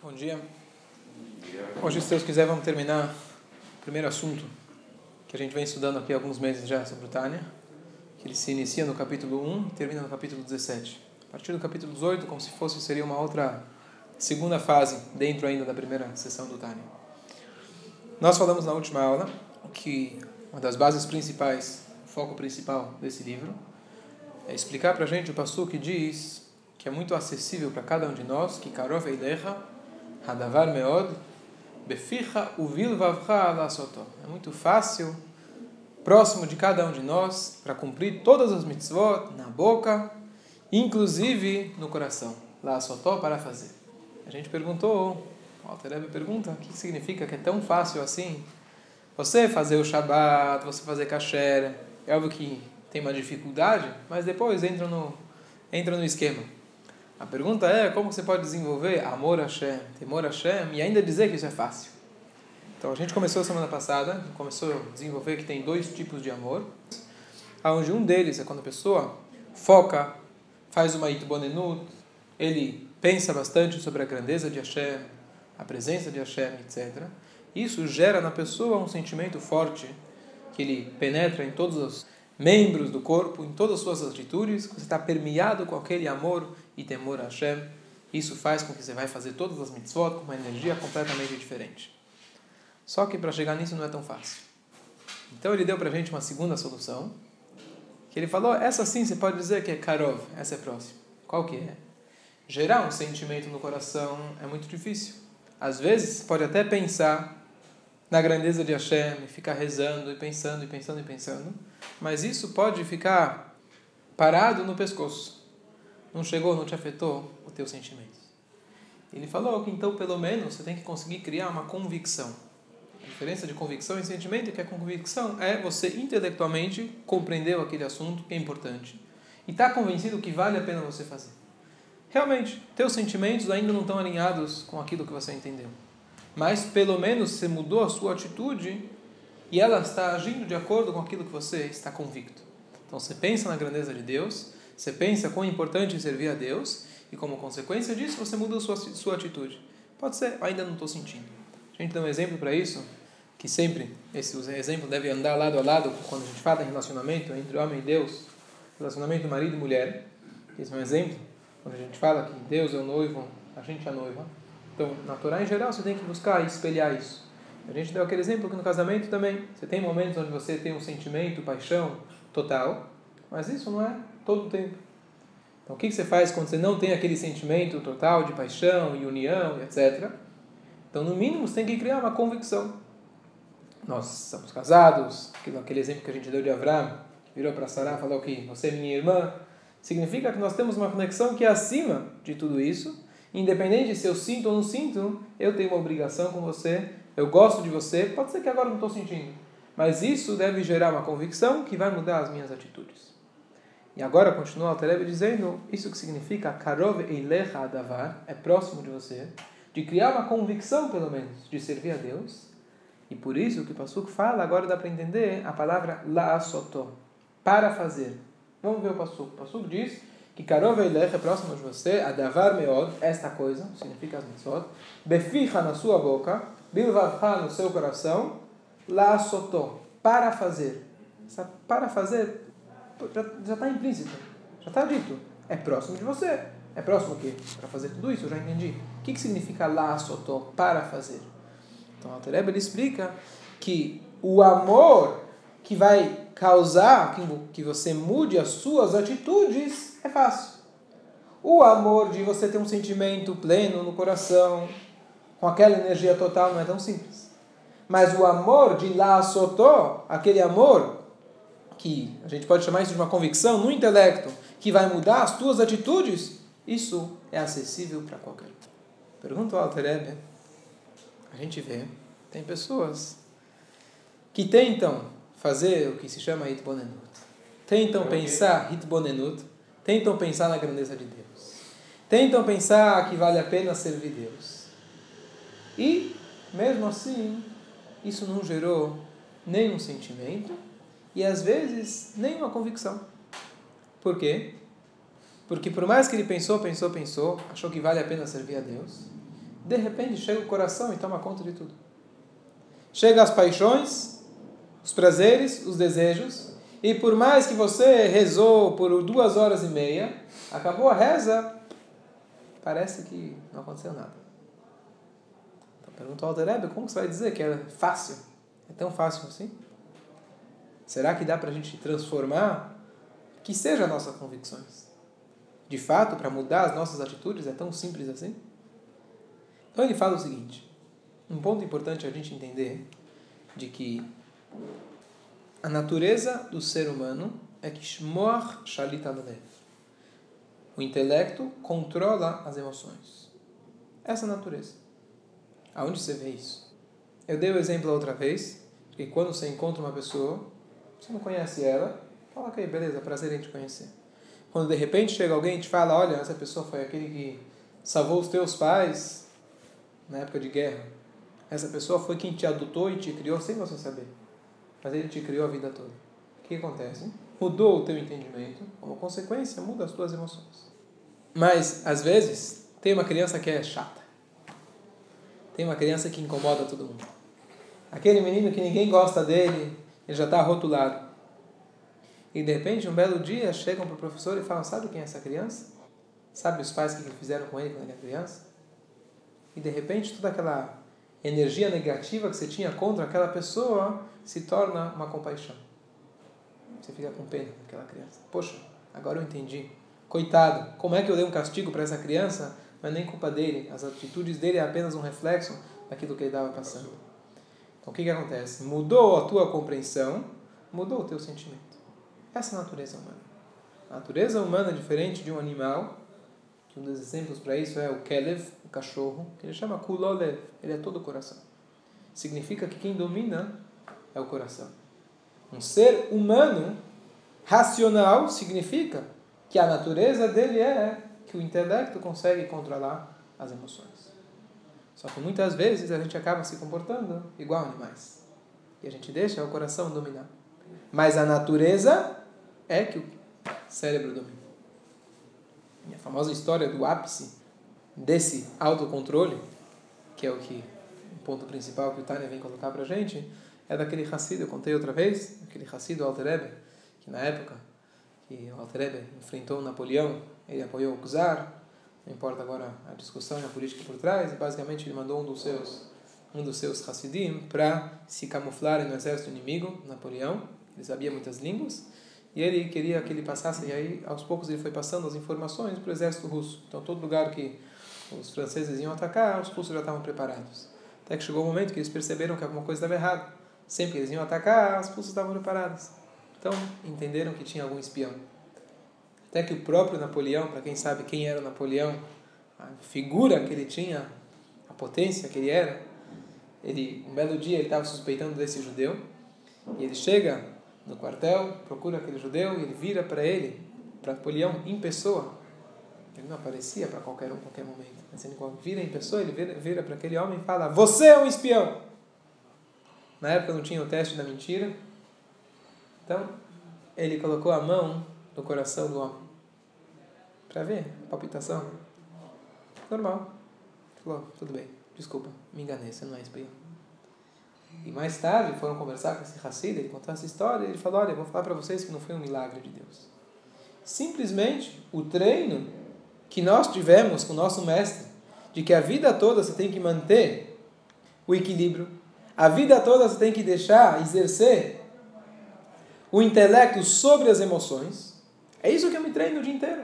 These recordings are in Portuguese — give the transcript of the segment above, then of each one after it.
Bom dia. Hoje, se Deus quiser, vamos terminar o primeiro assunto que a gente vem estudando aqui há alguns meses já sobre o Tânia, que ele se inicia no capítulo 1 e termina no capítulo 17. A partir do capítulo 18, como se fosse, seria uma outra segunda fase dentro ainda da primeira sessão do Tânia. Nós falamos na última aula que uma das bases principais, o foco principal desse livro, é explicar para a gente o passo que diz que é muito acessível para cada um de nós, que Karov Eilecha, Hadavar Meod, Beficha Uvil. É muito fácil, próximo de cada um de nós, para cumprir todas as mitzvot na boca, inclusive no coração. Lasotó para fazer. A gente perguntou, o Alter pergunta, o que significa que é tão fácil assim? Você fazer o Shabat, você fazer kasher, é óbvio que tem uma dificuldade, mas depois entra no, entra no esquema. A pergunta é como você pode desenvolver amor a Hashem, temor a Hashem e ainda dizer que isso é fácil. Então a gente começou semana passada, começou a desenvolver que tem dois tipos de amor, onde um deles é quando a pessoa foca, faz uma itbonenut, ele pensa bastante sobre a grandeza de Hashem, a presença de Hashem, etc. Isso gera na pessoa um sentimento forte que ele penetra em todos os membros do corpo, em todas as suas atitudes, você está permeado com aquele amor e temor a Hashem. Isso faz com que você vai fazer todas as mitzvot com uma energia completamente diferente. Só que para chegar nisso não é tão fácil. Então ele deu para a gente uma segunda solução, que ele falou, essa sim você pode dizer que é Karov, essa é próxima. Qual que é? Gerar um sentimento no coração é muito difícil. Às vezes pode até pensar na grandeza de Hashem, ficar rezando e pensando e pensando e pensando, mas isso pode ficar parado no pescoço. Não chegou, não te afetou os teus sentimentos. Ele falou que então, pelo menos, você tem que conseguir criar uma convicção. A diferença de convicção e sentimento é que a convicção é você intelectualmente compreendeu aquele assunto que é importante e está convencido que vale a pena você fazer. Realmente, teus sentimentos ainda não estão alinhados com aquilo que você entendeu. Mas pelo menos você mudou a sua atitude e ela está agindo de acordo com aquilo que você está convicto. Então você pensa na grandeza de Deus, você pensa quão importante é servir a Deus e como consequência disso você muda sua, sua atitude. Pode ser, ainda não estou sentindo. A gente dá um exemplo para isso, que sempre esse exemplo deve andar lado a lado quando a gente fala em relacionamento entre homem e Deus, relacionamento marido e mulher. Esse é um exemplo, quando a gente fala que Deus é o noivo, a gente é a noiva. Então, na Torá em geral, você tem que buscar espelhar isso. A gente deu aquele exemplo que no casamento também, você tem momentos onde você tem um sentimento, paixão total, mas isso não é todo o tempo. Então, o que você faz quando você não tem aquele sentimento total de paixão e união, etc. Então, no mínimo, você tem que criar uma convicção. Nós estamos casados, aquele exemplo que a gente deu de Avram, virou para Sarah e falou que você é minha irmã, significa que nós temos uma conexão que é acima de tudo isso. Independente se eu sinto ou não sinto, eu tenho uma obrigação com você eu gosto de você, pode ser que agora não estou sentindo, mas isso deve gerar uma convicção que vai mudar as minhas atitudes. E agora continua Altareb dizendo, isso que significa Karov Eilecha Adavar, é próximo de você, de criar uma convicção pelo menos, de servir a Deus. E por isso que o Pasuk fala, agora dá para entender a palavra La'asotó, para fazer. Vamos ver o Pasuk. O Pasuk diz que Karov Eilecha é próximo de você, Adavar Meod, esta coisa, significa as mitzvot, Beficha na sua boca, Bilvavha no seu coração, lá sotó, para fazer. Essa para fazer já está implícito, já está dito. É próximo de você. É próximo o quê? Para fazer tudo isso, eu já entendi. O que, que significa lá sotó, para fazer? Então, a Tereba ele explica que o amor que vai causar que você mude as suas atitudes é fácil. O amor de você ter um sentimento pleno no coração, com aquela energia total não é tão simples. Mas o amor de La Sotó, aquele amor que a gente pode chamar isso de uma convicção no intelecto, que vai mudar as tuas atitudes, isso é acessível para qualquer um. Pergunta ao Alter a gente vê, tem pessoas que tentam fazer o que se chama Hitbonenut. Tentam pensar Hitbonenut, tentam pensar na grandeza de Deus. Tentam pensar que vale a pena servir Deus e, mesmo assim, isso não gerou nenhum sentimento e, às vezes, nenhuma convicção. Por quê? Porque, por mais que ele pensou, pensou, pensou, achou que vale a pena servir a Deus, De repente chega o coração e toma conta de tudo. Chega as paixões, os prazeres, os desejos, e por mais que você rezou por duas horas e meia, acabou a reza, parece que não aconteceu nada. Então pergunta ao Alter como você vai dizer que é fácil? É tão fácil assim? Será que dá para a gente transformar que seja as nossas convicções? De fato, para mudar as nossas atitudes é tão simples assim? Então ele fala o seguinte: um ponto importante a gente entender de que a natureza do ser humano é que shmor shalit O intelecto controla as emoções. Essa é a natureza. Aonde você vê isso? Eu dei o exemplo outra vez, que quando você encontra uma pessoa, você não conhece ela, fala, ok, beleza, prazer em te conhecer. Quando de repente chega alguém e te fala, olha, essa pessoa foi aquele que salvou os teus pais na época de guerra. Essa pessoa foi quem te adotou e te criou sem você saber mas ele te criou a vida toda. O que acontece? Mudou o teu entendimento, como consequência, muda as tuas emoções. Mas, às vezes, tem uma criança que é chata. Tem uma criança que incomoda todo mundo. Aquele menino que ninguém gosta dele, ele já está rotulado. E de repente, um belo dia, chegam para o professor e falam: Sabe quem é essa criança? Sabe os pais que fizeram com ele quando ele era criança? E de repente, toda aquela energia negativa que você tinha contra aquela pessoa se torna uma compaixão. Você fica com pena daquela criança. Poxa, agora eu entendi. Coitado, como é que eu dei um castigo para essa criança? Mas nem culpa dele. As atitudes dele é apenas um reflexo daquilo que ele estava passando. Então o que, que acontece? Mudou a tua compreensão, mudou o teu sentimento. Essa é a natureza humana. A natureza humana é diferente de um animal, que um dos exemplos para isso é o Kelev, o cachorro, que ele chama Kulolev, ele é todo o coração. Significa que quem domina é o coração. Um ser humano racional significa que a natureza dele é que o intelecto consegue controlar as emoções. Só que muitas vezes a gente acaba se comportando igual animais. E a gente deixa o coração dominar. Mas a natureza é que o cérebro domina. E a famosa história do ápice desse autocontrole, que é o que o ponto principal que o Tânia vem colocar para a gente, é daquele Hassid, eu contei outra vez, aquele Hassid, o Alter que na época que o Alter enfrentou Napoleão, ele apoiou o Czar, não importa agora a discussão e a política por trás, e basicamente ele mandou um dos seus um dos seus Hassidim para se camuflarem no exército inimigo, Napoleão, ele sabia muitas línguas, e ele queria que ele passasse, e aí aos poucos ele foi passando as informações para o exército russo. Então todo lugar que os franceses iam atacar, os russos já estavam preparados. Até que chegou o um momento que eles perceberam que alguma coisa estava errada. Sempre que eles iam atacar, as pulsas estavam preparadas. Então, entenderam que tinha algum espião. Até que o próprio Napoleão, para quem sabe quem era o Napoleão, a figura que ele tinha, a potência que ele era, ele, um belo dia ele estava suspeitando desse judeu, e ele chega no quartel, procura aquele judeu, e ele vira para ele, para Napoleão, em pessoa. Ele não aparecia para qualquer um, qualquer momento. Mas ele vira em pessoa, ele vira, vira para aquele homem e fala: Você é um espião! Na época não tinha o teste da mentira. Então, ele colocou a mão no coração do homem. Para ver a palpitação. Normal. Falou, tudo bem, desculpa, me enganei, você não é espião. E mais tarde foram conversar com esse Hassid, ele contou essa história, e ele falou, olha, vou falar para vocês que não foi um milagre de Deus. Simplesmente o treino que nós tivemos com o nosso mestre, de que a vida toda você tem que manter o equilíbrio, a vida toda você tem que deixar exercer o intelecto sobre as emoções. É isso que eu me treino o dia inteiro.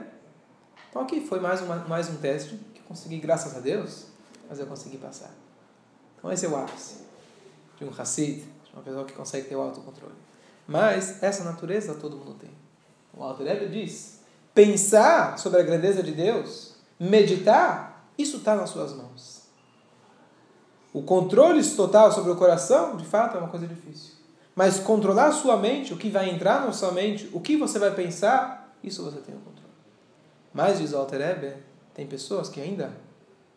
Então aqui foi mais, uma, mais um teste que eu consegui, graças a Deus, mas eu consegui passar. Então esse é o ápice de um Hassid, de uma pessoa que consegue ter o autocontrole. Mas essa natureza todo mundo tem. O Alto Rebbe diz, pensar sobre a grandeza de Deus, meditar, isso está nas suas mãos. O controle total sobre o coração, de fato, é uma coisa difícil. Mas controlar sua mente, o que vai entrar na sua mente, o que você vai pensar, isso você tem o controle. Mas, diz o Alter Eber, tem pessoas que ainda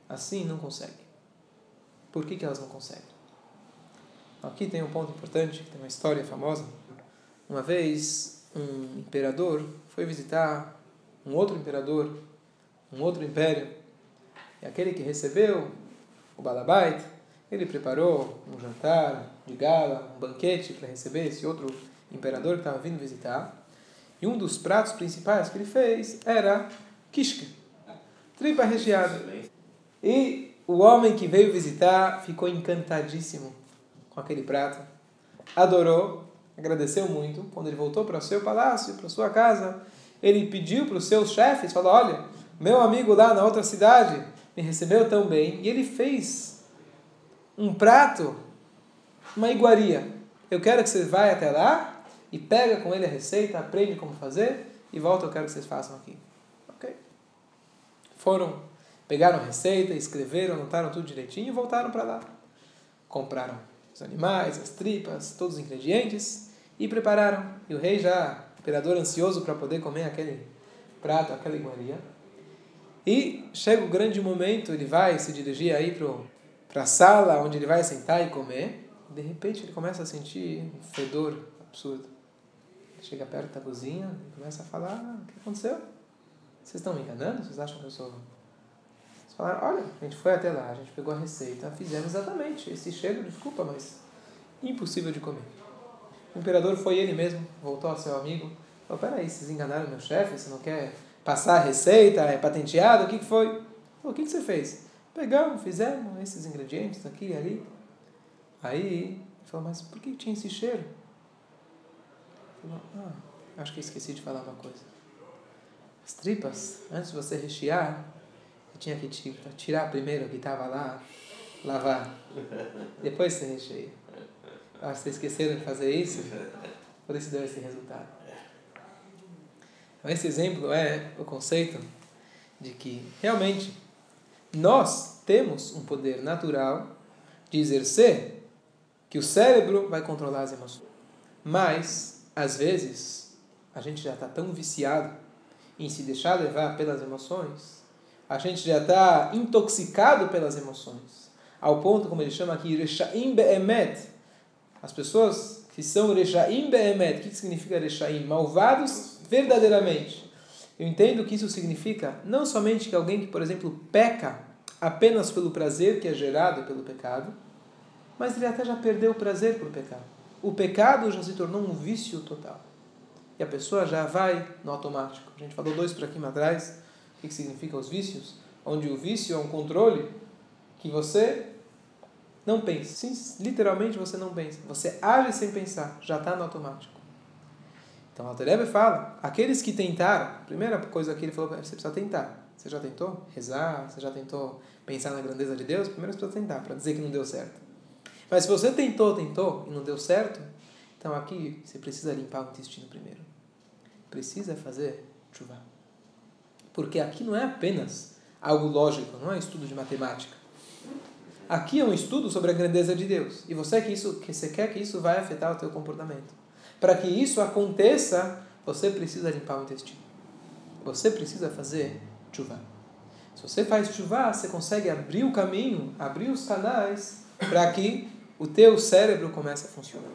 assim não conseguem. Por que, que elas não conseguem? Aqui tem um ponto importante, tem uma história famosa. Uma vez, um imperador foi visitar um outro imperador, um outro império, e aquele que recebeu o Balabait, ele preparou um jantar de gala, um banquete para receber esse outro imperador que estava vindo visitar. E um dos pratos principais que ele fez era kishke, tripa recheada. E o homem que veio visitar ficou encantadíssimo com aquele prato, adorou, agradeceu muito. Quando ele voltou para o seu palácio, para sua casa, ele pediu para os seus chefes, falou, olha, meu amigo lá na outra cidade me recebeu tão bem, e ele fez um prato, uma iguaria. Eu quero que você vá até lá e pega com ele a receita, aprende como fazer e volta, eu quero que vocês façam aqui. Ok. Foram, pegaram a receita, escreveram, anotaram tudo direitinho e voltaram para lá. Compraram os animais, as tripas, todos os ingredientes e prepararam. E o rei já, imperador ansioso para poder comer aquele prato, aquela iguaria. E chega o grande momento, ele vai se dirigir aí para a sala onde ele vai sentar e comer. De repente ele começa a sentir um fedor absurdo. Chega perto da cozinha e começa a falar: ah, O que aconteceu? Vocês estão me enganando? Vocês acham que eu sou. Vocês falaram: Olha, a gente foi até lá, a gente pegou a receita, fizemos exatamente esse cheiro, desculpa, mas impossível de comer. O imperador foi ele mesmo, voltou ao seu amigo: Falou: Peraí, vocês enganaram meu chefe? Você não quer passar a receita? É patenteado? O que, que foi? Falou: O que, que você fez? Pegamos, fizemos esses ingredientes aqui e ali. Aí ele falou: Mas por que tinha esse cheiro? Ah, acho que esqueci de falar uma coisa. As tripas, antes de você rechear, eu tinha que tirar primeiro o que estava lá, lavar. Depois você recheia. Que vocês esqueceram de fazer isso, por isso deu esse resultado. Então, esse exemplo é o conceito de que realmente nós temos um poder natural de exercer que o cérebro vai controlar as emoções. Mas às vezes, a gente já está tão viciado em se deixar levar pelas emoções, a gente já está intoxicado pelas emoções, ao ponto, como ele chama aqui, Reshaim Be'emet. As pessoas que são Reshaim Be'emet, o que significa Reshaim? Malvados verdadeiramente. Eu entendo que isso significa não somente que alguém que, por exemplo, peca apenas pelo prazer que é gerado pelo pecado, mas ele até já perdeu o prazer por pecado o pecado já se tornou um vício total. E a pessoa já vai no automático. A gente falou dois para aqui atrás. O que, que significa os vícios? Onde o vício é um controle que você não pensa. Sim, literalmente você não pensa. Você age sem pensar. Já está no automático. Então, o Alterebe fala, aqueles que tentaram, a primeira coisa que ele falou, você precisa tentar. Você já tentou rezar? Você já tentou pensar na grandeza de Deus? Primeiro você precisa tentar, para dizer que não deu certo. Mas se você tentou, tentou e não deu certo, então aqui você precisa limpar o intestino primeiro. Precisa fazer chuva. Porque aqui não é apenas algo lógico, não é estudo de matemática. Aqui é um estudo sobre a grandeza de Deus. E você que isso, que você quer que isso vai afetar o teu comportamento. Para que isso aconteça, você precisa limpar o intestino. Você precisa fazer chuva. Se você faz chuva, você consegue abrir o caminho, abrir os canais para que o teu cérebro começa a funcionar.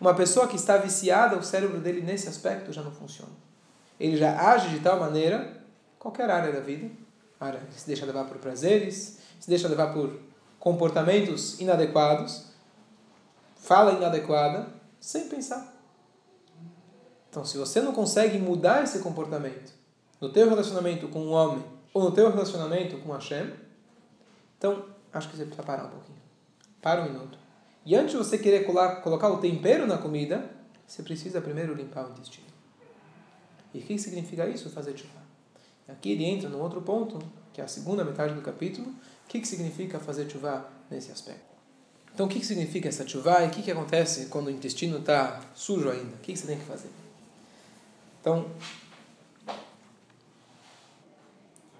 Uma pessoa que está viciada, o cérebro dele nesse aspecto já não funciona. Ele já age de tal maneira, qualquer área da vida, área se deixa levar por prazeres, se deixa levar por comportamentos inadequados, fala inadequada, sem pensar. Então, se você não consegue mudar esse comportamento no teu relacionamento com um homem ou no teu relacionamento com Hashem, então acho que você precisa parar um pouquinho. Para um minuto. E antes de você querer colocar o tempero na comida, você precisa primeiro limpar o intestino. E o que significa isso? Fazer chuva. Aqui ele entra num outro ponto, que é a segunda metade do capítulo. O que significa fazer chuva nesse aspecto? Então, o que significa essa chuva e o que acontece quando o intestino está sujo ainda? O que você tem que fazer? Então,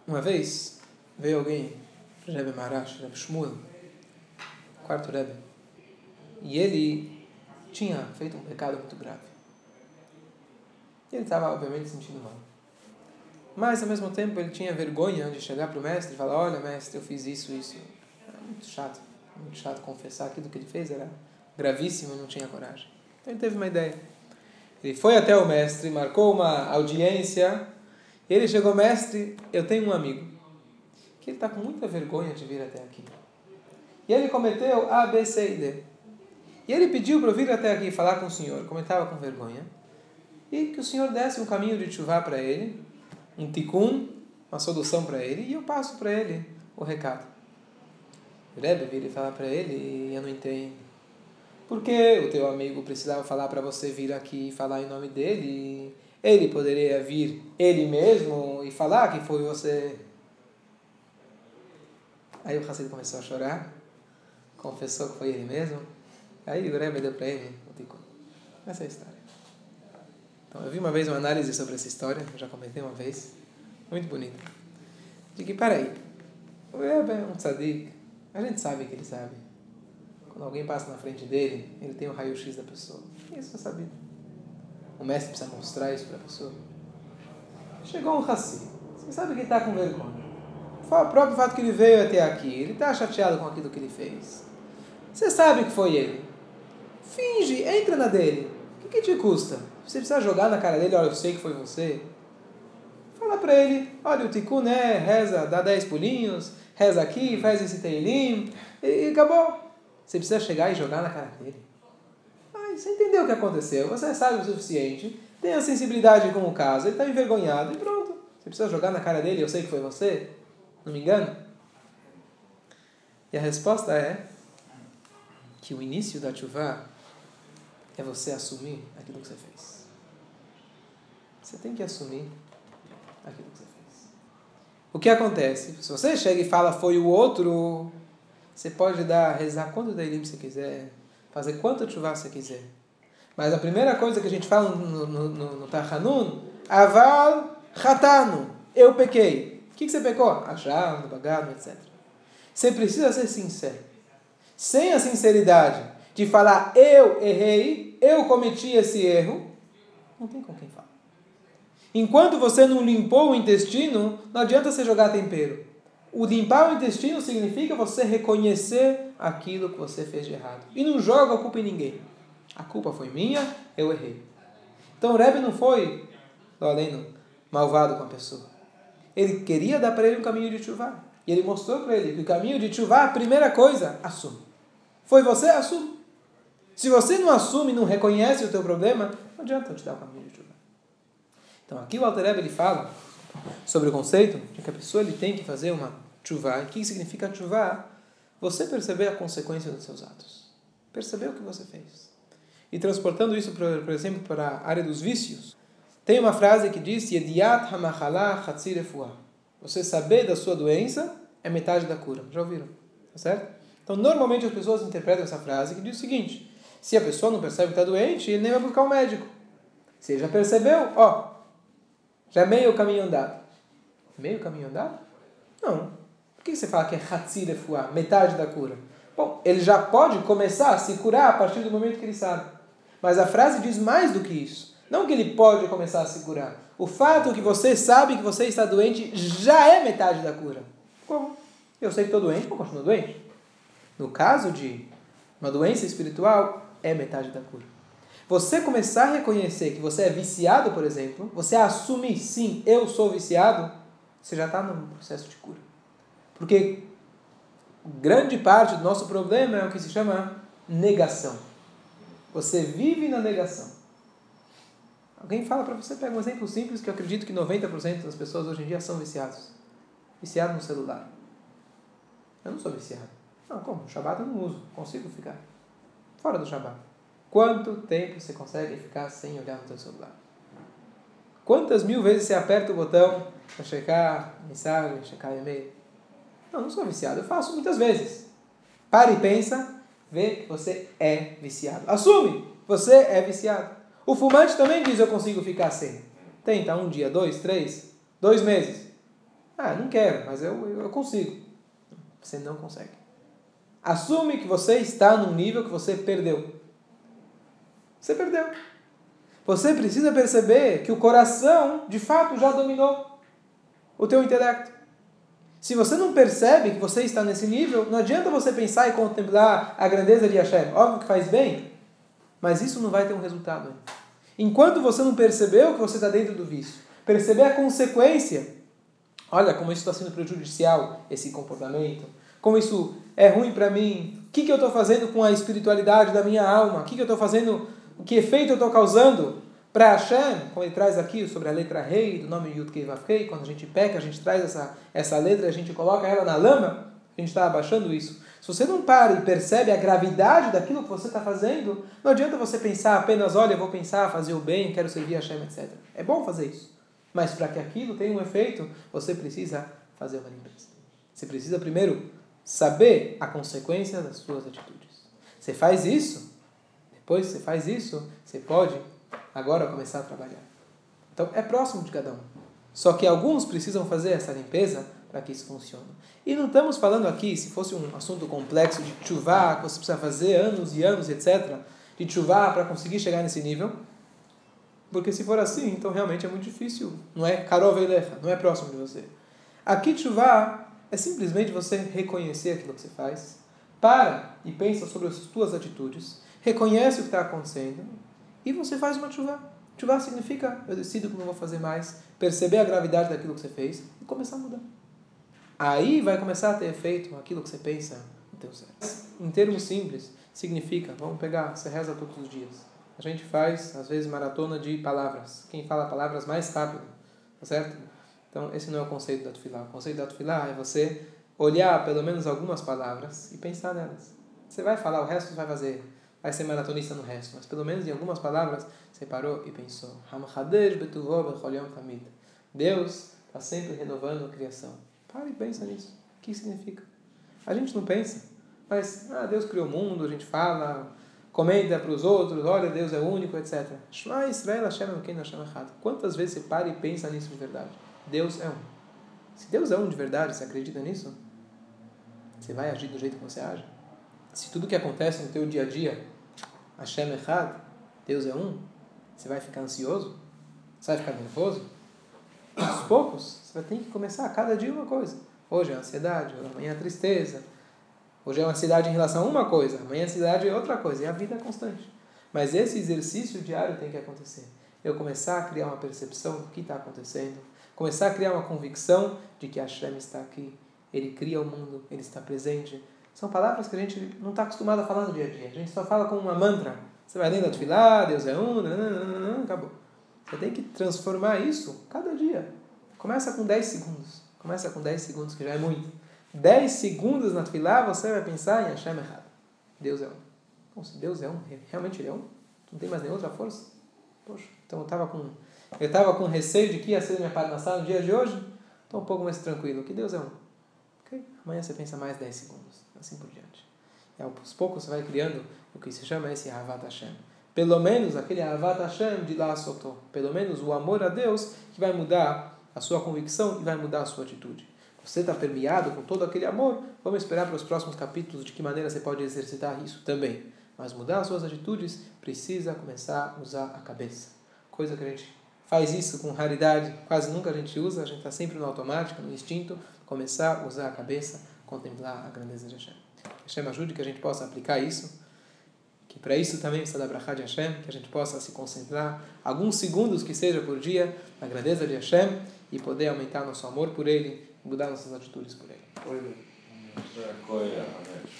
uma vez veio alguém, Rebbe Marash, Rebbe Shmuel, quarto Rebbe, e ele tinha feito um pecado muito grave. E ele estava, obviamente, sentindo mal. Mas, ao mesmo tempo, ele tinha vergonha de chegar para o mestre e falar: Olha, mestre, eu fiz isso, isso. Era muito chato. Muito chato confessar aquilo que ele fez, era gravíssimo, não tinha coragem. Então, ele teve uma ideia. Ele foi até o mestre, marcou uma audiência. Ele chegou, mestre, eu tenho um amigo que ele está com muita vergonha de vir até aqui. e ele cometeu A, B, C e D. E ele pediu para eu vir até aqui falar com o senhor, como estava com vergonha, e que o senhor desse um caminho de chuva para ele, um tikkun, uma solução para ele, e eu passo para ele o recado. O Rebbe vira e fala para ele, e eu não entendo. Por que o teu amigo precisava falar para você vir aqui e falar em nome dele? Ele poderia vir ele mesmo e falar que foi você. Aí o Hassid começou a chorar, confessou que foi ele mesmo. Aí o Rebbe deu para ele o tikkun. Essa é a história. Então, eu vi uma vez uma análise sobre essa história, eu já comentei uma vez, muito bonita. De que, peraí, o Rebbe é um tzadik, a gente sabe que ele sabe. Quando alguém passa na frente dele, ele tem o raio-x da pessoa. Isso é sabido. O mestre precisa mostrar isso para a pessoa. Chegou um raci. Você sabe que está com vergonha. Foi o próprio fato que ele veio até aqui. Ele está chateado com aquilo que ele fez. Você sabe que foi ele. Finge, entra na dele. O que, que te custa? Você precisa jogar na cara dele, olha, eu sei que foi você. Fala para ele, olha, o tikkun é, reza, dá 10 pulinhos, reza aqui, faz esse teilim, e, acabou. Você precisa chegar e jogar na cara dele. Ai, você entendeu o que aconteceu, você sabe o suficiente, tem a sensibilidade com o caso, ele está envergonhado e pronto. Você precisa jogar na cara dele, eu sei que foi você. Não me engano? E a resposta é que o início da chuva é você assumir aquilo que você fez. Você tem que assumir aquilo que você fez. O que acontece? Se você chega e fala foi o outro, você pode dar, rezar quanto deilim você quiser, fazer quanto chuva você quiser. Mas a primeira coisa que a gente fala no, no, no, no Tachanun, aval hatanu, eu pequei. O que, que você pecou? Achar, bagado, etc. Você precisa ser sincero. Sem a sinceridade de falar eu errei, eu cometi esse erro, não tem com quem falar. Enquanto você não limpou o intestino, não adianta você jogar tempero. O limpar o intestino significa você reconhecer aquilo que você fez de errado. E não joga a culpa em ninguém. A culpa foi minha, eu errei. Então o Rebbe não foi, além malvado com a pessoa. Ele queria dar para ele um caminho de chuva. E ele mostrou para ele que o caminho de chuva, a primeira coisa, assume. Foi você, assume. Se você não assume, não reconhece o teu problema, não adianta eu te dar o caminho de chuva. Então aqui o Alter ele fala sobre o conceito de que a pessoa ele tem que fazer uma chuva. O que significa chuva? Você perceber a consequência dos seus atos. Perceber o que você fez. E transportando isso, por, exemplo, para a área dos vícios, tem uma frase que diz Yediat Você saber da sua doença é metade da cura. Já ouviram? Tá certo? Então, normalmente as pessoas interpretam essa frase que diz o seguinte: se a pessoa não percebe que está doente, ele nem vai buscar um médico. Se ele já percebeu, ó, já é meio caminho andado. Meio caminho andado? Não. Por que você fala que é Hatzirefuá, metade da cura? Bom, ele já pode começar a se curar a partir do momento que ele sabe. Mas a frase diz mais do que isso. Não que ele pode começar a se curar. O fato que você sabe que você está doente já é metade da cura. Como? Eu sei que estou doente, vou continuar doente. No caso de uma doença espiritual, é metade da cura. Você começar a reconhecer que você é viciado, por exemplo, você assumir, sim, eu sou viciado, você já está no processo de cura. Porque grande parte do nosso problema é o que se chama negação. Você vive na negação. Alguém fala para você, pega um exemplo simples que eu acredito que 90% das pessoas hoje em dia são viciados. Viciado no celular. Eu não sou viciado. Não, como? Shabbat eu não uso. Consigo ficar fora do Shabat. Quanto tempo você consegue ficar sem olhar no seu celular? Quantas mil vezes você aperta o botão para checar mensagem, checar e-mail? Não, não sou viciado, eu faço muitas vezes. Pare e pensa, vê que você é viciado. Assume, você é viciado. O fumante também diz eu consigo ficar sem. Tenta um dia, dois, três, dois meses. Ah, não quero, mas eu, eu consigo. Você não consegue. Assume que você está num nível que você perdeu. Você perdeu. Você precisa perceber que o coração, de fato, já dominou o teu intelecto. Se você não percebe que você está nesse nível, não adianta você pensar e contemplar a grandeza de Hashem. Óbvio que faz bem, mas isso não vai ter um resultado. Enquanto você não percebeu que você está dentro do vício, perceber a consequência, olha como isso está sendo prejudicial, esse comportamento, como isso é ruim para mim? O que, que eu estou fazendo com a espiritualidade da minha alma? O que, que eu estou fazendo? O que efeito eu estou causando para Hashem? Como ele traz aqui sobre a letra rei, do nome Yud Kei Vav Kei, quando a gente peca, a gente traz essa, essa letra, a gente coloca ela na lama, a gente está abaixando isso. Se você não para e percebe a gravidade daquilo que você está fazendo, não adianta você pensar apenas, olha, eu vou pensar, fazer o bem, quero servir a Hashem, etc. É bom fazer isso. Mas para que aquilo tenha um efeito, você precisa fazer uma limpeza. Você precisa primeiro saber a consequência das suas atitudes. Você faz isso, depois você faz isso, você pode agora começar a trabalhar. Então é próximo de cada um. Só que alguns precisam fazer essa limpeza para que isso funcione. E não estamos falando aqui, se fosse um assunto complexo de chuvar, que você precisa fazer anos e anos, etc., de chuvar para conseguir chegar nesse nível. Porque se for assim, então realmente é muito difícil. Não é Karov não é próximo de você. Aqui chuvar é simplesmente você reconhecer aquilo que você faz, para e pensa sobre as suas atitudes, reconhece o que está acontecendo e você faz uma chuva. Chuva significa eu decido que não vou fazer mais, perceber a gravidade daquilo que você fez e começar a mudar. Aí vai começar a ter efeito aquilo que você pensa no teu cérebro. Em termos simples, significa, vamos pegar, você reza todos os dias. A gente faz, às vezes, maratona de palavras. Quem fala palavras mais rápido, tá certo? Então, esse não é o conceito da tefilá. O conceito da tefilá é você olhar pelo menos algumas palavras e pensar nelas. Você vai falar, o resto você vai fazer, vai ser maratonista no resto, mas pelo menos em algumas palavras você parou e pensou. Deus está sempre renovando a criação. Para e pensa nisso. O que significa? A gente não pensa, mas ah, Deus criou o mundo, a gente fala, comenta para os outros, olha, Deus é único, etc. Quantas vezes você para e pensa nisso de verdade? Deus é um. Se Deus é um de verdade, você acredita nisso? Você vai agir do jeito que você age? Se tudo que acontece no teu dia a dia, Hashem errado, Deus é um, você vai ficar ansioso? Você vai ficar nervoso? Aos poucos, você vai ter que começar a cada dia uma coisa. Hoje é ansiedade, amanhã é tristeza. Hoje é ansiedade em relação a uma coisa, amanhã a ansiedade é outra coisa. E a vida é constante. Mas esse exercício diário tem que acontecer. Eu começar a criar uma percepção do que está acontecendo, começar a criar uma convicção de que Hashem está aqui, Ele cria o mundo, Ele está presente. São palavras que a gente não está acostumado a falar no dia a dia. A gente só fala com uma mantra. Você vai lendo a tefilá, Deus é um, acabou. Você tem que transformar isso cada dia. Começa com 10 segundos. Começa com 10 segundos, que já é muito. 10 segundos na tefilá, você vai pensar em Hashem errado. Deus é um. Bom, se Deus é um, realmente Ele é um? Não tem mais nenhuma outra força? Poxa, então eu estava com eu estava com receio de que ia ser minha parnassá no dia de hoje, estou um pouco mais tranquilo, que Deus é um. Okay? Amanhã você pensa mais 10 segundos, assim por diante. E aos poucos você vai criando o que se chama esse Havat Hashem. Pelo menos aquele Havat Hashem de lá soltou. Pelo menos o amor a Deus que vai mudar a sua convicção e vai mudar a sua atitude. Você está permeado com todo aquele amor, vamos esperar para os próximos capítulos de que maneira você pode exercitar isso também. Mas mudar as suas atitudes precisa começar a usar a cabeça. Coisa que a gente faz isso com raridade, quase nunca a gente usa, a gente está sempre no automático, no instinto, começar a usar a cabeça, contemplar a grandeza de Hashem. Hashem ajude que a gente possa aplicar isso, que para isso também precisa da brachá de Hashem, que a gente possa se concentrar alguns segundos que seja por dia na grandeza de Hashem e poder aumentar nosso amor por Ele, mudar nossas atitudes por Ele.